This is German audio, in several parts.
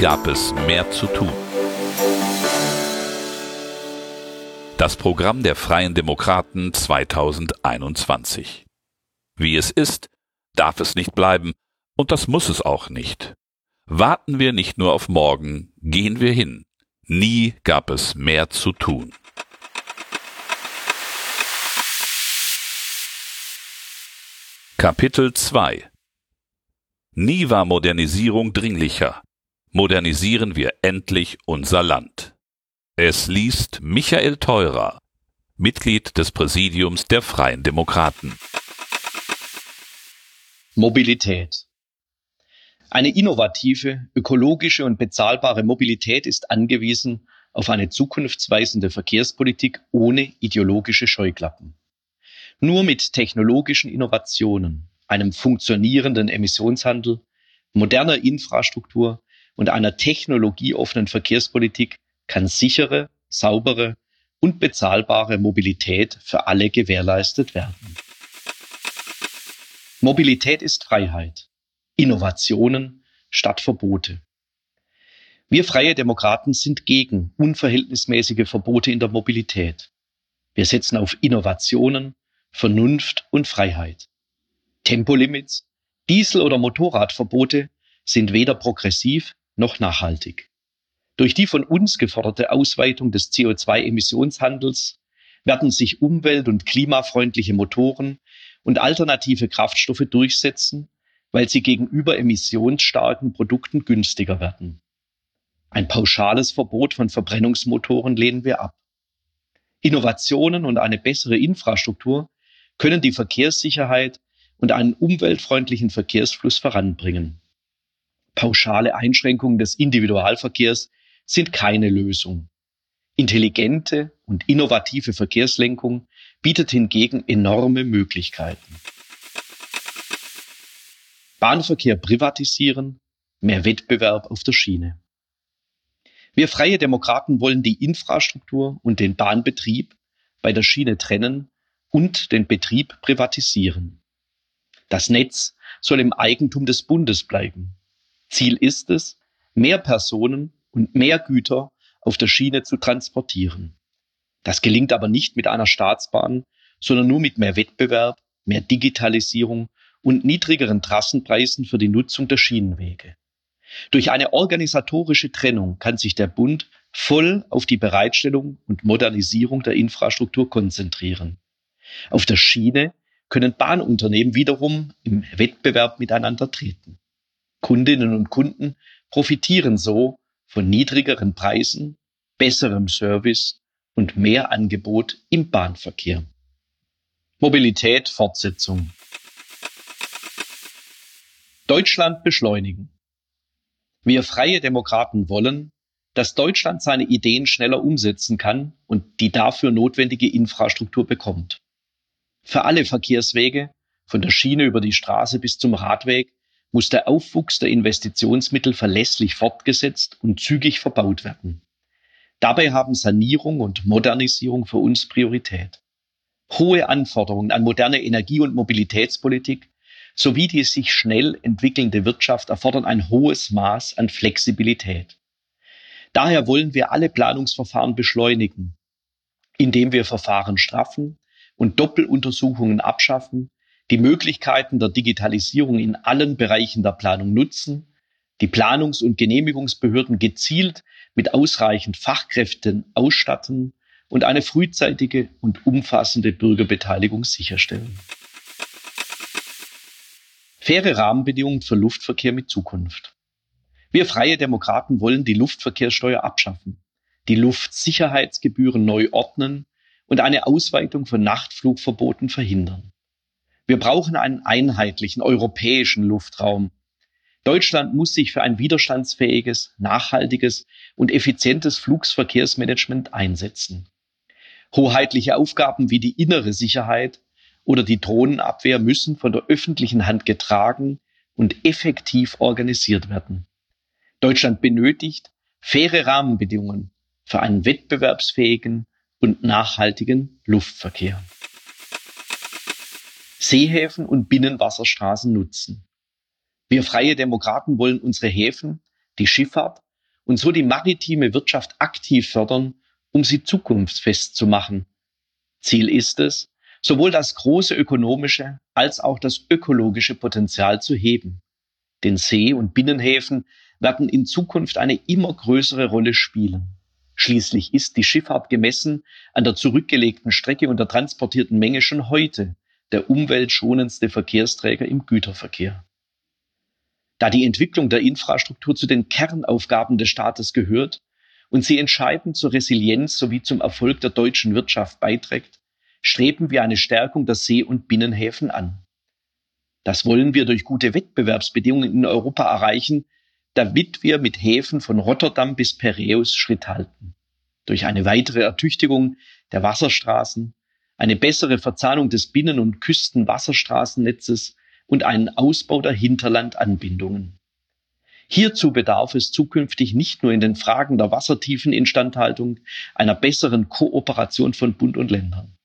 Gab es mehr zu tun. Das Programm der Freien Demokraten 2021. Wie es ist, darf es nicht bleiben, und das muss es auch nicht. Warten wir nicht nur auf morgen, gehen wir hin. Nie gab es mehr zu tun. Kapitel 2 Nie war Modernisierung dringlicher. Modernisieren wir endlich unser Land. Es liest Michael Theurer, Mitglied des Präsidiums der Freien Demokraten. Mobilität. Eine innovative, ökologische und bezahlbare Mobilität ist angewiesen auf eine zukunftsweisende Verkehrspolitik ohne ideologische Scheuklappen. Nur mit technologischen Innovationen, einem funktionierenden Emissionshandel, moderner Infrastruktur und einer technologieoffenen Verkehrspolitik kann sichere, saubere und bezahlbare Mobilität für alle gewährleistet werden. Mobilität ist Freiheit, Innovationen statt Verbote. Wir freie Demokraten sind gegen unverhältnismäßige Verbote in der Mobilität. Wir setzen auf Innovationen, Vernunft und Freiheit. Tempolimits, Diesel- oder Motorradverbote sind weder progressiv noch nachhaltig. Durch die von uns geforderte Ausweitung des CO2-Emissionshandels werden sich umwelt- und klimafreundliche Motoren und alternative Kraftstoffe durchsetzen, weil sie gegenüber emissionsstarken Produkten günstiger werden. Ein pauschales Verbot von Verbrennungsmotoren lehnen wir ab. Innovationen und eine bessere Infrastruktur können die Verkehrssicherheit und einen umweltfreundlichen Verkehrsfluss voranbringen. Pauschale Einschränkungen des Individualverkehrs sind keine Lösung. Intelligente und innovative Verkehrslenkung bietet hingegen enorme Möglichkeiten. Bahnverkehr privatisieren, mehr Wettbewerb auf der Schiene. Wir freie Demokraten wollen die Infrastruktur und den Bahnbetrieb bei der Schiene trennen und den Betrieb privatisieren. Das Netz soll im Eigentum des Bundes bleiben. Ziel ist es, mehr Personen und mehr Güter auf der Schiene zu transportieren. Das gelingt aber nicht mit einer Staatsbahn, sondern nur mit mehr Wettbewerb, mehr Digitalisierung und niedrigeren Trassenpreisen für die Nutzung der Schienenwege. Durch eine organisatorische Trennung kann sich der Bund voll auf die Bereitstellung und Modernisierung der Infrastruktur konzentrieren. Auf der Schiene können Bahnunternehmen wiederum im Wettbewerb miteinander treten. Kundinnen und Kunden profitieren so von niedrigeren Preisen, besserem Service und mehr Angebot im Bahnverkehr. Mobilität Fortsetzung. Deutschland beschleunigen. Wir freie Demokraten wollen, dass Deutschland seine Ideen schneller umsetzen kann und die dafür notwendige Infrastruktur bekommt. Für alle Verkehrswege, von der Schiene über die Straße bis zum Radweg, muss der Aufwuchs der Investitionsmittel verlässlich fortgesetzt und zügig verbaut werden. Dabei haben Sanierung und Modernisierung für uns Priorität. Hohe Anforderungen an moderne Energie- und Mobilitätspolitik sowie die sich schnell entwickelnde Wirtschaft erfordern ein hohes Maß an Flexibilität. Daher wollen wir alle Planungsverfahren beschleunigen, indem wir Verfahren straffen und Doppeluntersuchungen abschaffen, die Möglichkeiten der Digitalisierung in allen Bereichen der Planung nutzen, die Planungs- und Genehmigungsbehörden gezielt mit ausreichend Fachkräften ausstatten und eine frühzeitige und umfassende Bürgerbeteiligung sicherstellen. Faire Rahmenbedingungen für Luftverkehr mit Zukunft. Wir freie Demokraten wollen die Luftverkehrssteuer abschaffen, die Luftsicherheitsgebühren neu ordnen und eine Ausweitung von Nachtflugverboten verhindern. Wir brauchen einen einheitlichen europäischen Luftraum. Deutschland muss sich für ein widerstandsfähiges, nachhaltiges und effizientes Flugsverkehrsmanagement einsetzen. Hoheitliche Aufgaben wie die innere Sicherheit oder die Drohnenabwehr müssen von der öffentlichen Hand getragen und effektiv organisiert werden. Deutschland benötigt faire Rahmenbedingungen für einen wettbewerbsfähigen und nachhaltigen Luftverkehr. Seehäfen und Binnenwasserstraßen nutzen. Wir freie Demokraten wollen unsere Häfen, die Schifffahrt und so die maritime Wirtschaft aktiv fördern, um sie zukunftsfest zu machen. Ziel ist es, sowohl das große ökonomische als auch das ökologische Potenzial zu heben. Den See- und Binnenhäfen werden in Zukunft eine immer größere Rolle spielen. Schließlich ist die Schifffahrt gemessen an der zurückgelegten Strecke und der transportierten Menge schon heute der umweltschonendste Verkehrsträger im Güterverkehr. Da die Entwicklung der Infrastruktur zu den Kernaufgaben des Staates gehört und sie entscheidend zur Resilienz sowie zum Erfolg der deutschen Wirtschaft beiträgt, streben wir eine Stärkung der See- und Binnenhäfen an. Das wollen wir durch gute Wettbewerbsbedingungen in Europa erreichen, damit wir mit Häfen von Rotterdam bis Piräus Schritt halten. Durch eine weitere Ertüchtigung der Wasserstraßen, eine bessere Verzahnung des Binnen- und Küstenwasserstraßennetzes und einen Ausbau der Hinterlandanbindungen. Hierzu bedarf es zukünftig nicht nur in den Fragen der Wassertiefeninstandhaltung einer besseren Kooperation von Bund und Ländern.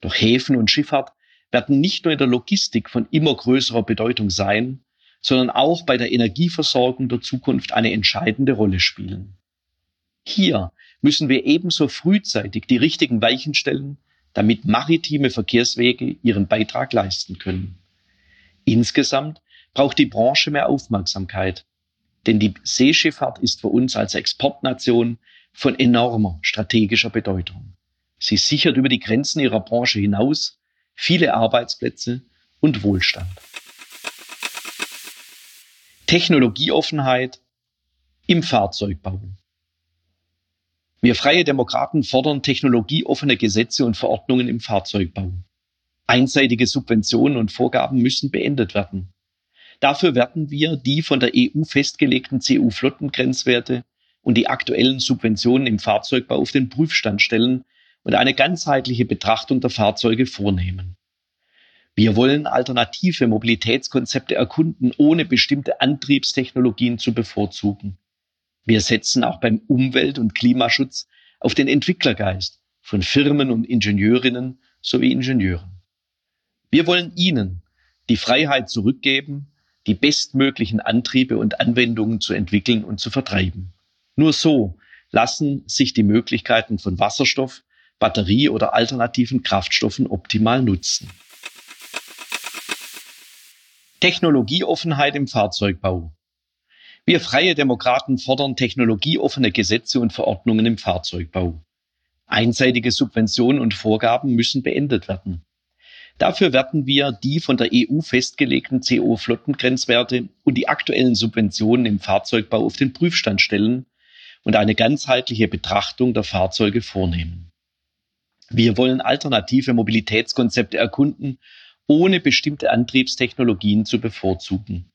Doch Häfen und Schifffahrt werden nicht nur in der Logistik von immer größerer Bedeutung sein, sondern auch bei der Energieversorgung der Zukunft eine entscheidende Rolle spielen. Hier müssen wir ebenso frühzeitig die richtigen Weichen stellen, damit maritime Verkehrswege ihren Beitrag leisten können. Insgesamt braucht die Branche mehr Aufmerksamkeit, denn die Seeschifffahrt ist für uns als Exportnation von enormer strategischer Bedeutung. Sie sichert über die Grenzen ihrer Branche hinaus viele Arbeitsplätze und Wohlstand. Technologieoffenheit im Fahrzeugbau. Wir Freie Demokraten fordern technologieoffene Gesetze und Verordnungen im Fahrzeugbau. Einseitige Subventionen und Vorgaben müssen beendet werden. Dafür werden wir die von der EU festgelegten CU-Flottengrenzwerte und die aktuellen Subventionen im Fahrzeugbau auf den Prüfstand stellen und eine ganzheitliche Betrachtung der Fahrzeuge vornehmen. Wir wollen alternative Mobilitätskonzepte erkunden, ohne bestimmte Antriebstechnologien zu bevorzugen. Wir setzen auch beim Umwelt- und Klimaschutz auf den Entwicklergeist von Firmen und Ingenieurinnen sowie Ingenieuren. Wir wollen Ihnen die Freiheit zurückgeben, die bestmöglichen Antriebe und Anwendungen zu entwickeln und zu vertreiben. Nur so lassen sich die Möglichkeiten von Wasserstoff, Batterie oder alternativen Kraftstoffen optimal nutzen. Technologieoffenheit im Fahrzeugbau. Wir Freie Demokraten fordern technologieoffene Gesetze und Verordnungen im Fahrzeugbau. Einseitige Subventionen und Vorgaben müssen beendet werden. Dafür werden wir die von der EU festgelegten CO-Flottengrenzwerte und die aktuellen Subventionen im Fahrzeugbau auf den Prüfstand stellen und eine ganzheitliche Betrachtung der Fahrzeuge vornehmen. Wir wollen alternative Mobilitätskonzepte erkunden, ohne bestimmte Antriebstechnologien zu bevorzugen.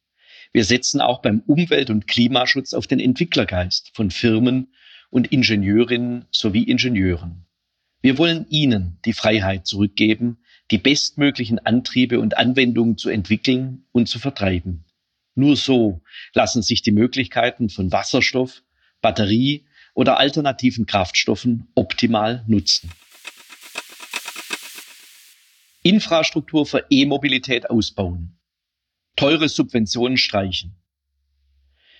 Wir setzen auch beim Umwelt- und Klimaschutz auf den Entwicklergeist von Firmen und Ingenieurinnen sowie Ingenieuren. Wir wollen Ihnen die Freiheit zurückgeben, die bestmöglichen Antriebe und Anwendungen zu entwickeln und zu vertreiben. Nur so lassen sich die Möglichkeiten von Wasserstoff, Batterie oder alternativen Kraftstoffen optimal nutzen. Infrastruktur für E-Mobilität ausbauen. Teure Subventionen streichen.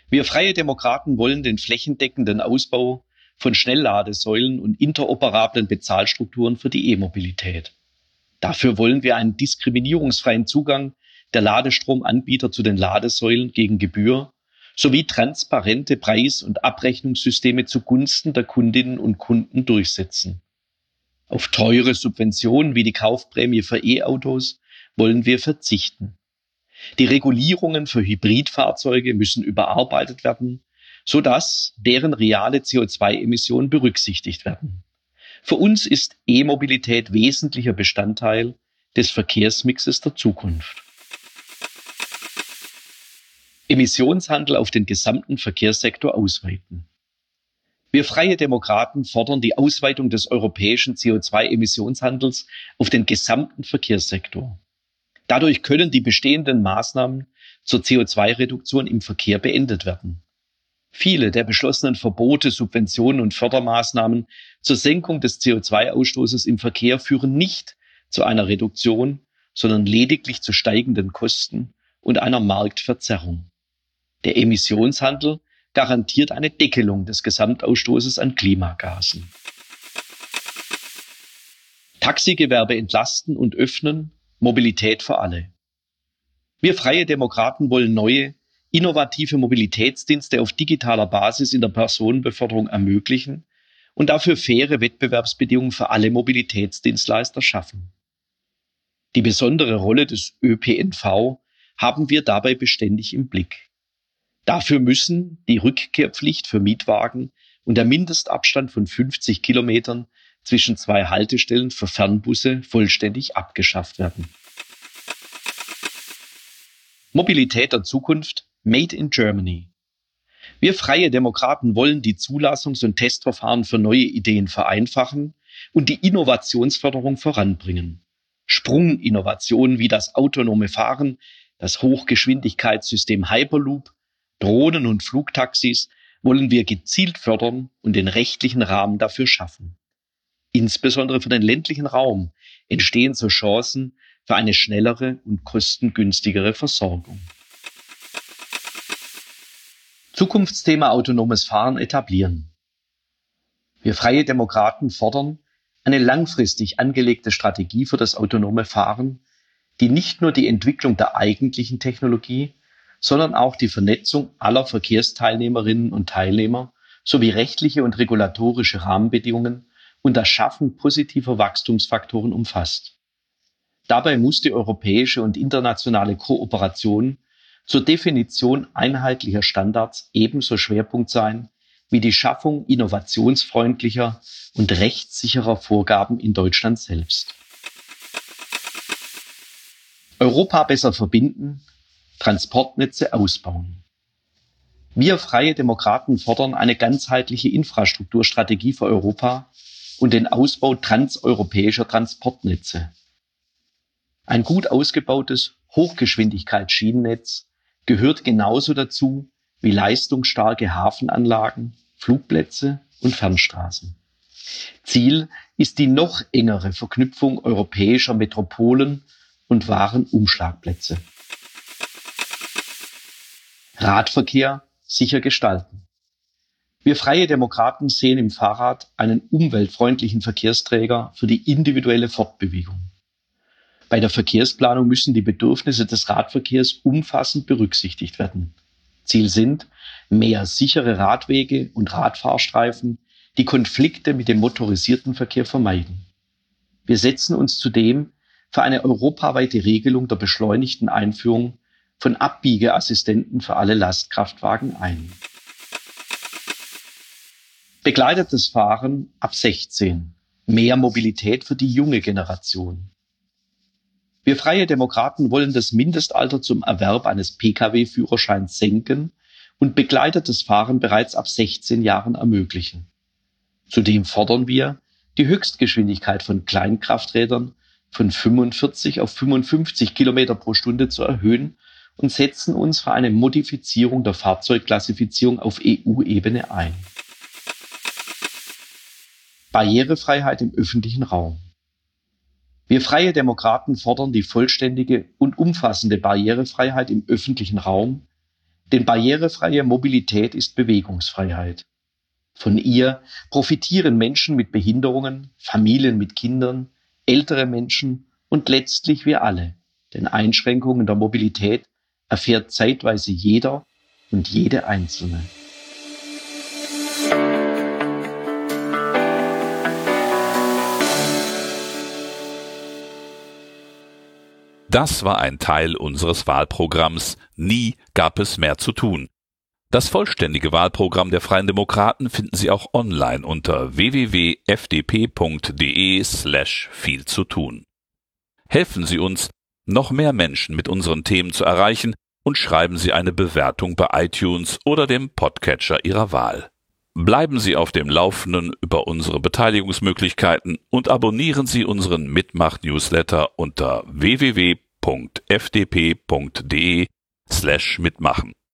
Wir Freie Demokraten wollen den flächendeckenden Ausbau von Schnellladesäulen und interoperablen Bezahlstrukturen für die E-Mobilität. Dafür wollen wir einen diskriminierungsfreien Zugang der Ladestromanbieter zu den Ladesäulen gegen Gebühr sowie transparente Preis- und Abrechnungssysteme zugunsten der Kundinnen und Kunden durchsetzen. Auf teure Subventionen wie die Kaufprämie für E-Autos wollen wir verzichten. Die Regulierungen für Hybridfahrzeuge müssen überarbeitet werden, so dass deren reale CO2-Emissionen berücksichtigt werden. Für uns ist E-Mobilität wesentlicher Bestandteil des Verkehrsmixes der Zukunft. Emissionshandel auf den gesamten Verkehrssektor ausweiten. Wir Freie Demokraten fordern die Ausweitung des europäischen CO2-Emissionshandels auf den gesamten Verkehrssektor. Dadurch können die bestehenden Maßnahmen zur CO2-Reduktion im Verkehr beendet werden. Viele der beschlossenen Verbote, Subventionen und Fördermaßnahmen zur Senkung des CO2-Ausstoßes im Verkehr führen nicht zu einer Reduktion, sondern lediglich zu steigenden Kosten und einer Marktverzerrung. Der Emissionshandel garantiert eine Deckelung des Gesamtausstoßes an Klimagasen. Taxigewerbe entlasten und öffnen, Mobilität für alle. Wir freie Demokraten wollen neue, innovative Mobilitätsdienste auf digitaler Basis in der Personenbeförderung ermöglichen und dafür faire Wettbewerbsbedingungen für alle Mobilitätsdienstleister schaffen. Die besondere Rolle des ÖPNV haben wir dabei beständig im Blick. Dafür müssen die Rückkehrpflicht für Mietwagen und der Mindestabstand von 50 Kilometern zwischen zwei Haltestellen für Fernbusse vollständig abgeschafft werden. Mobilität der Zukunft Made in Germany. Wir freie Demokraten wollen die Zulassungs- und Testverfahren für neue Ideen vereinfachen und die Innovationsförderung voranbringen. Sprunginnovationen wie das autonome Fahren, das Hochgeschwindigkeitssystem Hyperloop, Drohnen und Flugtaxis wollen wir gezielt fördern und den rechtlichen Rahmen dafür schaffen. Insbesondere für den ländlichen Raum entstehen so Chancen für eine schnellere und kostengünstigere Versorgung. Zukunftsthema autonomes Fahren etablieren. Wir freie Demokraten fordern eine langfristig angelegte Strategie für das autonome Fahren, die nicht nur die Entwicklung der eigentlichen Technologie, sondern auch die Vernetzung aller Verkehrsteilnehmerinnen und Teilnehmer sowie rechtliche und regulatorische Rahmenbedingungen und das Schaffen positiver Wachstumsfaktoren umfasst. Dabei muss die europäische und internationale Kooperation zur Definition einheitlicher Standards ebenso Schwerpunkt sein wie die Schaffung innovationsfreundlicher und rechtssicherer Vorgaben in Deutschland selbst. Europa besser verbinden, Transportnetze ausbauen. Wir freie Demokraten fordern eine ganzheitliche Infrastrukturstrategie für Europa und den Ausbau transeuropäischer Transportnetze. Ein gut ausgebautes Hochgeschwindigkeitsschienennetz gehört genauso dazu wie leistungsstarke Hafenanlagen, Flugplätze und Fernstraßen. Ziel ist die noch engere Verknüpfung europäischer Metropolen und Warenumschlagplätze. Radverkehr sicher gestalten. Wir freie Demokraten sehen im Fahrrad einen umweltfreundlichen Verkehrsträger für die individuelle Fortbewegung. Bei der Verkehrsplanung müssen die Bedürfnisse des Radverkehrs umfassend berücksichtigt werden. Ziel sind mehr sichere Radwege und Radfahrstreifen, die Konflikte mit dem motorisierten Verkehr vermeiden. Wir setzen uns zudem für eine europaweite Regelung der beschleunigten Einführung von Abbiegeassistenten für alle Lastkraftwagen ein. Begleitetes Fahren ab 16. Mehr Mobilität für die junge Generation. Wir freie Demokraten wollen das Mindestalter zum Erwerb eines Pkw-Führerscheins senken und begleitetes Fahren bereits ab 16 Jahren ermöglichen. Zudem fordern wir, die Höchstgeschwindigkeit von Kleinkrafträdern von 45 auf 55 Kilometer pro Stunde zu erhöhen und setzen uns für eine Modifizierung der Fahrzeugklassifizierung auf EU-Ebene ein. Barrierefreiheit im öffentlichen Raum. Wir freie Demokraten fordern die vollständige und umfassende Barrierefreiheit im öffentlichen Raum, denn barrierefreie Mobilität ist Bewegungsfreiheit. Von ihr profitieren Menschen mit Behinderungen, Familien mit Kindern, ältere Menschen und letztlich wir alle, denn Einschränkungen der Mobilität erfährt zeitweise jeder und jede Einzelne. Das war ein Teil unseres Wahlprogramms Nie gab es mehr zu tun. Das vollständige Wahlprogramm der Freien Demokraten finden Sie auch online unter www.fdp.de slash viel zu tun. Helfen Sie uns, noch mehr Menschen mit unseren Themen zu erreichen und schreiben Sie eine Bewertung bei iTunes oder dem Podcatcher Ihrer Wahl. Bleiben Sie auf dem Laufenden über unsere Beteiligungsmöglichkeiten und abonnieren Sie unseren Mitmach-Newsletter unter www.fdp.de slash mitmachen.